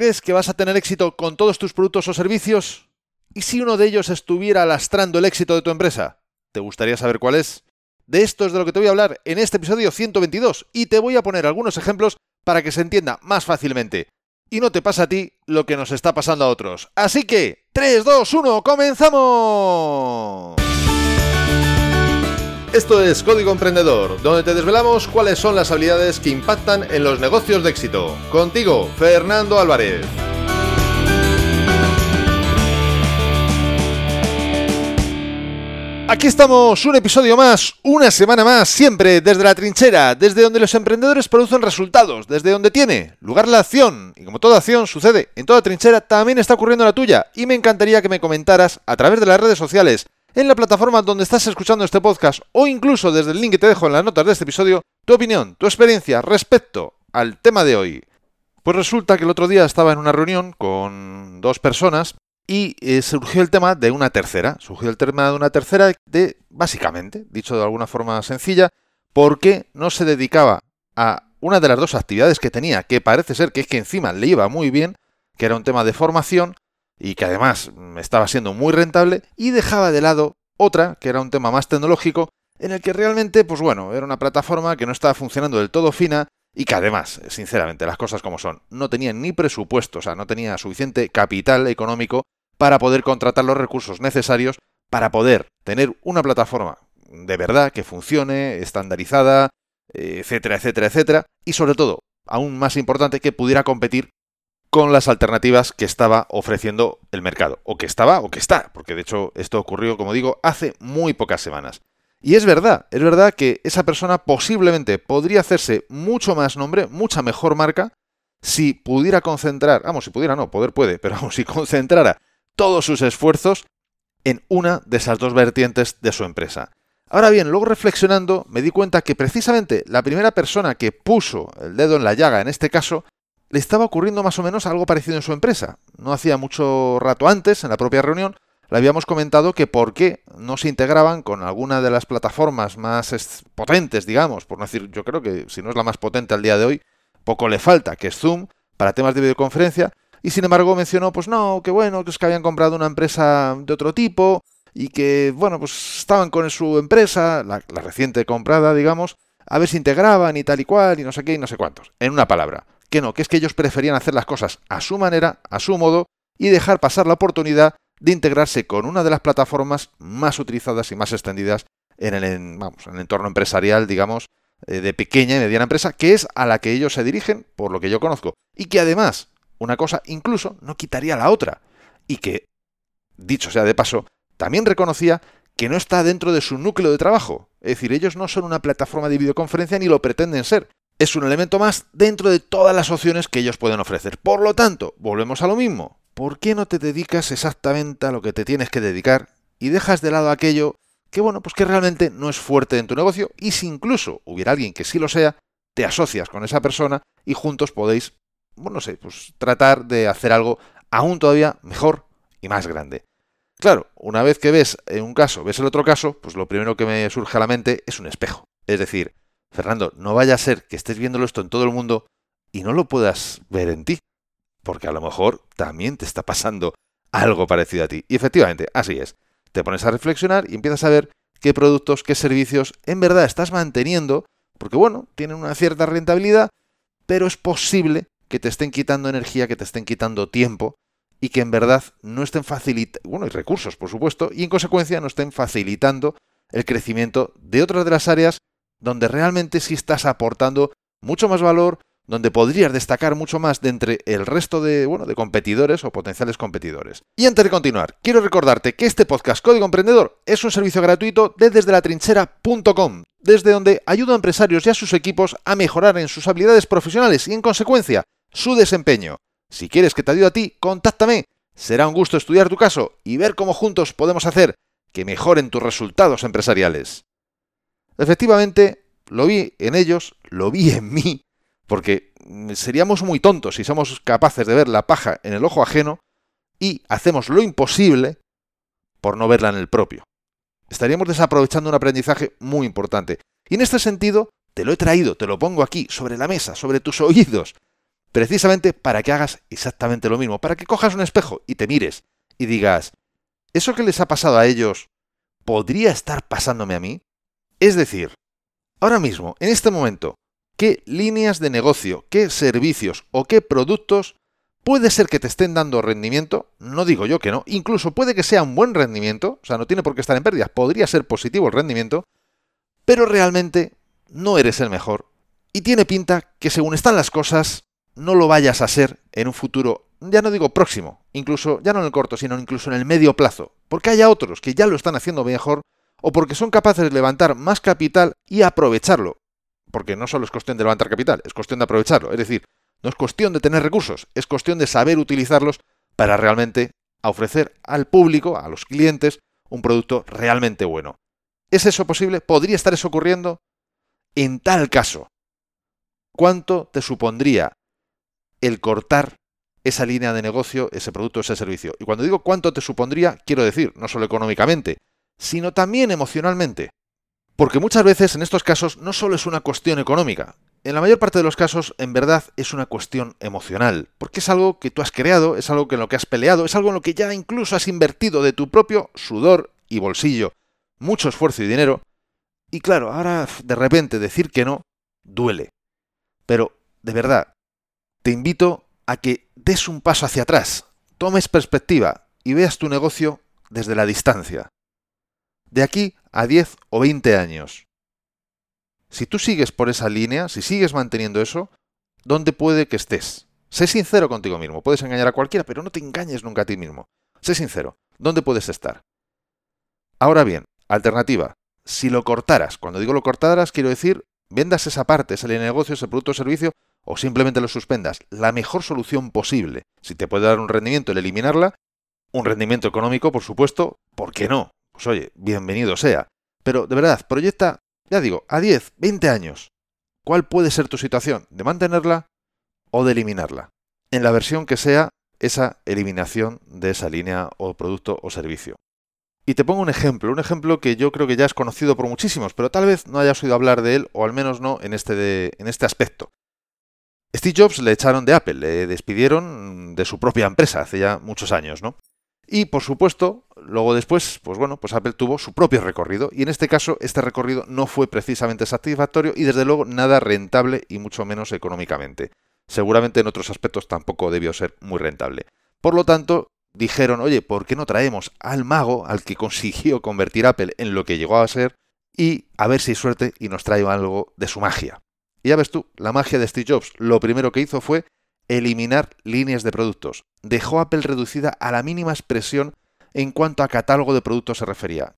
¿Crees que vas a tener éxito con todos tus productos o servicios? ¿Y si uno de ellos estuviera lastrando el éxito de tu empresa? ¿Te gustaría saber cuál es? De esto es de lo que te voy a hablar en este episodio 122 y te voy a poner algunos ejemplos para que se entienda más fácilmente. Y no te pasa a ti lo que nos está pasando a otros. Así que, 3, 2, 1, comenzamos. Esto es Código Emprendedor, donde te desvelamos cuáles son las habilidades que impactan en los negocios de éxito. Contigo, Fernando Álvarez. Aquí estamos, un episodio más, una semana más, siempre desde la trinchera, desde donde los emprendedores producen resultados, desde donde tiene lugar la acción. Y como toda acción sucede en toda trinchera, también está ocurriendo la tuya. Y me encantaría que me comentaras a través de las redes sociales en la plataforma donde estás escuchando este podcast o incluso desde el link que te dejo en las notas de este episodio, tu opinión, tu experiencia respecto al tema de hoy. Pues resulta que el otro día estaba en una reunión con dos personas y eh, surgió el tema de una tercera. Surgió el tema de una tercera de, básicamente, dicho de alguna forma sencilla, porque no se dedicaba a una de las dos actividades que tenía, que parece ser que es que encima le iba muy bien, que era un tema de formación, y que además estaba siendo muy rentable y dejaba de lado otra, que era un tema más tecnológico, en el que realmente, pues bueno, era una plataforma que no estaba funcionando del todo fina y que además, sinceramente, las cosas como son, no tenía ni presupuesto, o sea, no tenía suficiente capital económico para poder contratar los recursos necesarios para poder tener una plataforma de verdad que funcione, estandarizada, etcétera, etcétera, etcétera, y sobre todo, aún más importante, que pudiera competir con las alternativas que estaba ofreciendo el mercado, o que estaba o que está, porque de hecho esto ocurrió, como digo, hace muy pocas semanas. Y es verdad, es verdad que esa persona posiblemente podría hacerse mucho más nombre, mucha mejor marca, si pudiera concentrar, vamos, si pudiera no, poder puede, pero vamos, si concentrara todos sus esfuerzos en una de esas dos vertientes de su empresa. Ahora bien, luego reflexionando, me di cuenta que precisamente la primera persona que puso el dedo en la llaga en este caso le estaba ocurriendo más o menos algo parecido en su empresa. No hacía mucho rato antes, en la propia reunión, le habíamos comentado que por qué no se integraban con alguna de las plataformas más potentes, digamos, por no decir, yo creo que si no es la más potente al día de hoy, poco le falta, que es Zoom, para temas de videoconferencia, y sin embargo mencionó, pues no, que bueno, que es que habían comprado una empresa de otro tipo, y que, bueno, pues estaban con su empresa, la, la reciente comprada, digamos, a ver si integraban y tal y cual, y no sé qué, y no sé cuántos. En una palabra, que no, que es que ellos preferían hacer las cosas a su manera, a su modo, y dejar pasar la oportunidad de integrarse con una de las plataformas más utilizadas y más extendidas en el, vamos, en el entorno empresarial, digamos, eh, de pequeña y mediana empresa, que es a la que ellos se dirigen, por lo que yo conozco. Y que además, una cosa incluso no quitaría la otra. Y que, dicho sea de paso, también reconocía que no está dentro de su núcleo de trabajo. Es decir, ellos no son una plataforma de videoconferencia ni lo pretenden ser es un elemento más dentro de todas las opciones que ellos pueden ofrecer. Por lo tanto, volvemos a lo mismo. ¿Por qué no te dedicas exactamente a lo que te tienes que dedicar y dejas de lado aquello que, bueno, pues que realmente no es fuerte en tu negocio y si incluso hubiera alguien que sí lo sea, te asocias con esa persona y juntos podéis, bueno, no sé, pues tratar de hacer algo aún todavía mejor y más grande. Claro, una vez que ves en un caso, ves el otro caso, pues lo primero que me surge a la mente es un espejo. Es decir, Fernando, no vaya a ser que estés viéndolo esto en todo el mundo y no lo puedas ver en ti, porque a lo mejor también te está pasando algo parecido a ti. Y efectivamente, así es. Te pones a reflexionar y empiezas a ver qué productos, qué servicios en verdad estás manteniendo, porque bueno, tienen una cierta rentabilidad, pero es posible que te estén quitando energía, que te estén quitando tiempo y que en verdad no estén facilitando, bueno, y recursos, por supuesto, y en consecuencia no estén facilitando el crecimiento de otras de las áreas donde realmente sí estás aportando mucho más valor, donde podrías destacar mucho más de entre el resto de, bueno, de competidores o potenciales competidores. Y antes de continuar, quiero recordarte que este podcast Código Emprendedor es un servicio gratuito de desde la trinchera.com, desde donde ayuda a empresarios y a sus equipos a mejorar en sus habilidades profesionales y en consecuencia su desempeño. Si quieres que te ayude a ti, contáctame. Será un gusto estudiar tu caso y ver cómo juntos podemos hacer que mejoren tus resultados empresariales. Efectivamente, lo vi en ellos, lo vi en mí, porque seríamos muy tontos si somos capaces de ver la paja en el ojo ajeno y hacemos lo imposible por no verla en el propio. Estaríamos desaprovechando un aprendizaje muy importante. Y en este sentido, te lo he traído, te lo pongo aquí, sobre la mesa, sobre tus oídos. precisamente para que hagas exactamente lo mismo, para que cojas un espejo y te mires y digas, ¿eso que les ha pasado a ellos podría estar pasándome a mí? Es decir, ahora mismo, en este momento, ¿qué líneas de negocio, qué servicios o qué productos puede ser que te estén dando rendimiento? No digo yo que no, incluso puede que sea un buen rendimiento, o sea, no tiene por qué estar en pérdidas, podría ser positivo el rendimiento, pero realmente no eres el mejor y tiene pinta que según están las cosas, no lo vayas a ser en un futuro, ya no digo próximo, incluso ya no en el corto, sino incluso en el medio plazo, porque haya otros que ya lo están haciendo mejor o porque son capaces de levantar más capital y aprovecharlo. Porque no solo es cuestión de levantar capital, es cuestión de aprovecharlo. Es decir, no es cuestión de tener recursos, es cuestión de saber utilizarlos para realmente ofrecer al público, a los clientes, un producto realmente bueno. ¿Es eso posible? ¿Podría estar eso ocurriendo? En tal caso, ¿cuánto te supondría el cortar esa línea de negocio, ese producto, ese servicio? Y cuando digo cuánto te supondría, quiero decir, no solo económicamente, sino también emocionalmente. Porque muchas veces en estos casos no solo es una cuestión económica, en la mayor parte de los casos en verdad es una cuestión emocional, porque es algo que tú has creado, es algo en lo que has peleado, es algo en lo que ya incluso has invertido de tu propio sudor y bolsillo, mucho esfuerzo y dinero, y claro, ahora de repente decir que no duele. Pero, de verdad, te invito a que des un paso hacia atrás, tomes perspectiva y veas tu negocio desde la distancia. De aquí a 10 o 20 años. Si tú sigues por esa línea, si sigues manteniendo eso, ¿dónde puede que estés? Sé sincero contigo mismo. Puedes engañar a cualquiera, pero no te engañes nunca a ti mismo. Sé sincero. ¿Dónde puedes estar? Ahora bien, alternativa. Si lo cortaras, cuando digo lo cortaras, quiero decir vendas esa parte, ese negocio, ese producto o servicio, o simplemente lo suspendas. La mejor solución posible. Si te puede dar un rendimiento el eliminarla, un rendimiento económico, por supuesto, ¿por qué no? Pues oye, bienvenido sea. Pero de verdad, proyecta, ya digo, a 10, 20 años. ¿Cuál puede ser tu situación? ¿De mantenerla o de eliminarla? En la versión que sea esa eliminación de esa línea o producto o servicio. Y te pongo un ejemplo, un ejemplo que yo creo que ya es conocido por muchísimos, pero tal vez no hayas oído hablar de él, o al menos no en este, en este aspecto. Steve Jobs le echaron de Apple, le despidieron de su propia empresa hace ya muchos años, ¿no? Y por supuesto, luego después, pues bueno, pues Apple tuvo su propio recorrido y en este caso este recorrido no fue precisamente satisfactorio y desde luego nada rentable y mucho menos económicamente. Seguramente en otros aspectos tampoco debió ser muy rentable. Por lo tanto, dijeron, oye, ¿por qué no traemos al mago, al que consiguió convertir Apple en lo que llegó a ser, y a ver si hay suerte y nos trae algo de su magia? Y ya ves tú, la magia de Steve Jobs, lo primero que hizo fue eliminar líneas de productos. Dejó Apple reducida a la mínima expresión en cuanto a catálogo de productos se refería.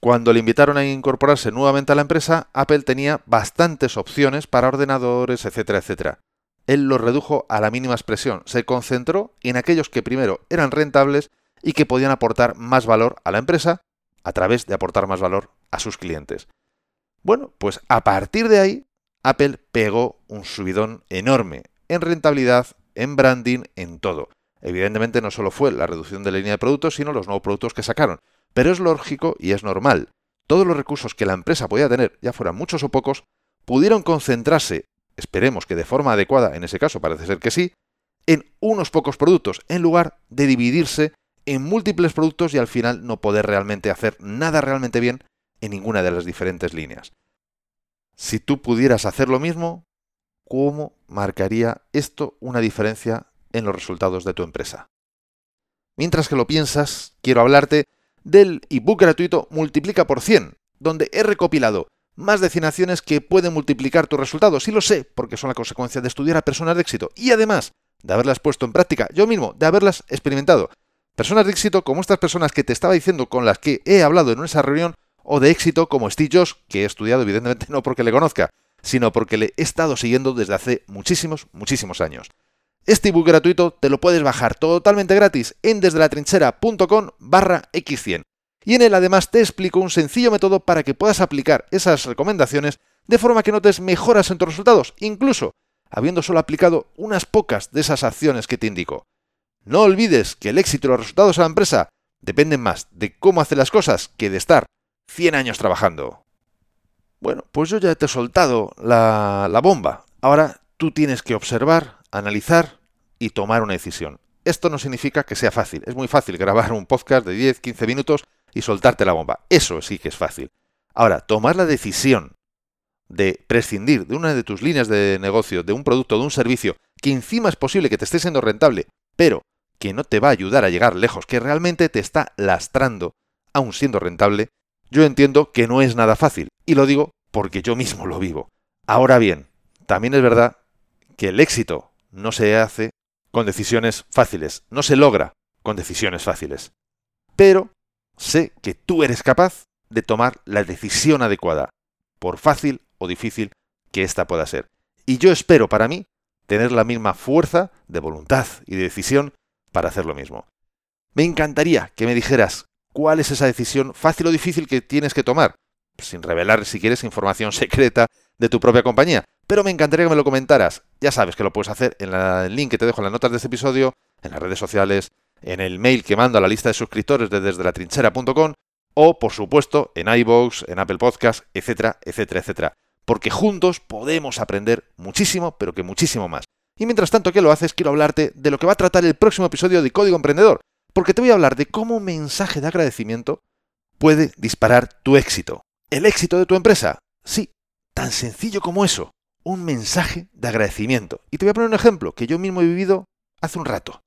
Cuando le invitaron a incorporarse nuevamente a la empresa, Apple tenía bastantes opciones para ordenadores, etcétera, etcétera él los redujo a la mínima expresión, se concentró en aquellos que primero eran rentables y que podían aportar más valor a la empresa a través de aportar más valor a sus clientes. Bueno, pues a partir de ahí, Apple pegó un subidón enorme en rentabilidad, en branding, en todo. Evidentemente no solo fue la reducción de la línea de productos, sino los nuevos productos que sacaron. Pero es lógico y es normal. Todos los recursos que la empresa podía tener, ya fueran muchos o pocos, pudieron concentrarse esperemos que de forma adecuada, en ese caso parece ser que sí, en unos pocos productos, en lugar de dividirse en múltiples productos y al final no poder realmente hacer nada realmente bien en ninguna de las diferentes líneas. Si tú pudieras hacer lo mismo, ¿cómo marcaría esto una diferencia en los resultados de tu empresa? Mientras que lo piensas, quiero hablarte del ebook gratuito Multiplica por 100, donde he recopilado más acciones que pueden multiplicar tus resultados. Y lo sé, porque son la consecuencia de estudiar a personas de éxito. Y además de haberlas puesto en práctica yo mismo, de haberlas experimentado. Personas de éxito como estas personas que te estaba diciendo con las que he hablado en esa reunión, o de éxito como Steve que he estudiado evidentemente no porque le conozca, sino porque le he estado siguiendo desde hace muchísimos, muchísimos años. Este ebook gratuito te lo puedes bajar totalmente gratis en desde la trinchera.com barra x100 y en él además te explico un sencillo método para que puedas aplicar esas recomendaciones de forma que notes mejoras en tus resultados, incluso habiendo solo aplicado unas pocas de esas acciones que te indico. No olvides que el éxito y los resultados de la empresa dependen más de cómo hace las cosas que de estar 100 años trabajando. Bueno, pues yo ya te he soltado la, bomba. Ahora tú tienes que observar analizar y tomar una decisión. Esto no significa que sea fácil. Es muy fácil grabar un podcast de 10, 15 minutos y soltarte la bomba. Eso sí que es fácil. Ahora, tomar la decisión de prescindir de una de tus líneas de negocio, de un producto, de un servicio, que encima es posible que te esté siendo rentable, pero que no te va a ayudar a llegar lejos, que realmente te está lastrando, aun siendo rentable, yo entiendo que no es nada fácil. Y lo digo porque yo mismo lo vivo. Ahora bien, también es verdad que el éxito no se hace con decisiones fáciles, no se logra con decisiones fáciles. Pero sé que tú eres capaz de tomar la decisión adecuada, por fácil o difícil que ésta pueda ser. Y yo espero para mí tener la misma fuerza de voluntad y de decisión para hacer lo mismo. Me encantaría que me dijeras cuál es esa decisión fácil o difícil que tienes que tomar, sin revelar si quieres información secreta de tu propia compañía. Pero me encantaría que me lo comentaras. Ya sabes que lo puedes hacer en el link que te dejo en las notas de este episodio, en las redes sociales, en el mail que mando a la lista de suscriptores de desde la trinchera.com o, por supuesto, en iVoox, en Apple Podcasts, etcétera, etcétera, etcétera. Porque juntos podemos aprender muchísimo, pero que muchísimo más. Y mientras tanto que lo haces, quiero hablarte de lo que va a tratar el próximo episodio de Código Emprendedor, porque te voy a hablar de cómo un mensaje de agradecimiento puede disparar tu éxito. El éxito de tu empresa. Sí, tan sencillo como eso. Un mensaje de agradecimiento. Y te voy a poner un ejemplo que yo mismo he vivido hace un rato.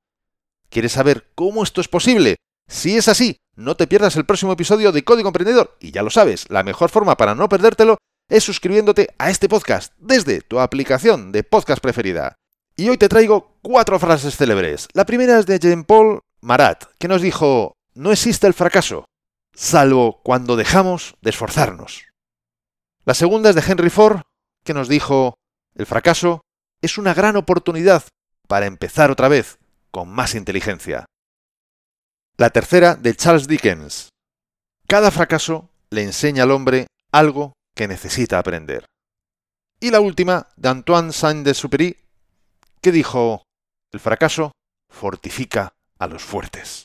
¿Quieres saber cómo esto es posible? Si es así, no te pierdas el próximo episodio de Código Emprendedor. Y ya lo sabes, la mejor forma para no perdértelo es suscribiéndote a este podcast desde tu aplicación de podcast preferida. Y hoy te traigo cuatro frases célebres. La primera es de Jean-Paul Marat, que nos dijo, no existe el fracaso, salvo cuando dejamos de esforzarnos. La segunda es de Henry Ford, que nos dijo, el fracaso es una gran oportunidad para empezar otra vez con más inteligencia. La tercera de Charles Dickens. Cada fracaso le enseña al hombre algo que necesita aprender. Y la última de Antoine Saint-Exupéry, que dijo, el fracaso fortifica a los fuertes.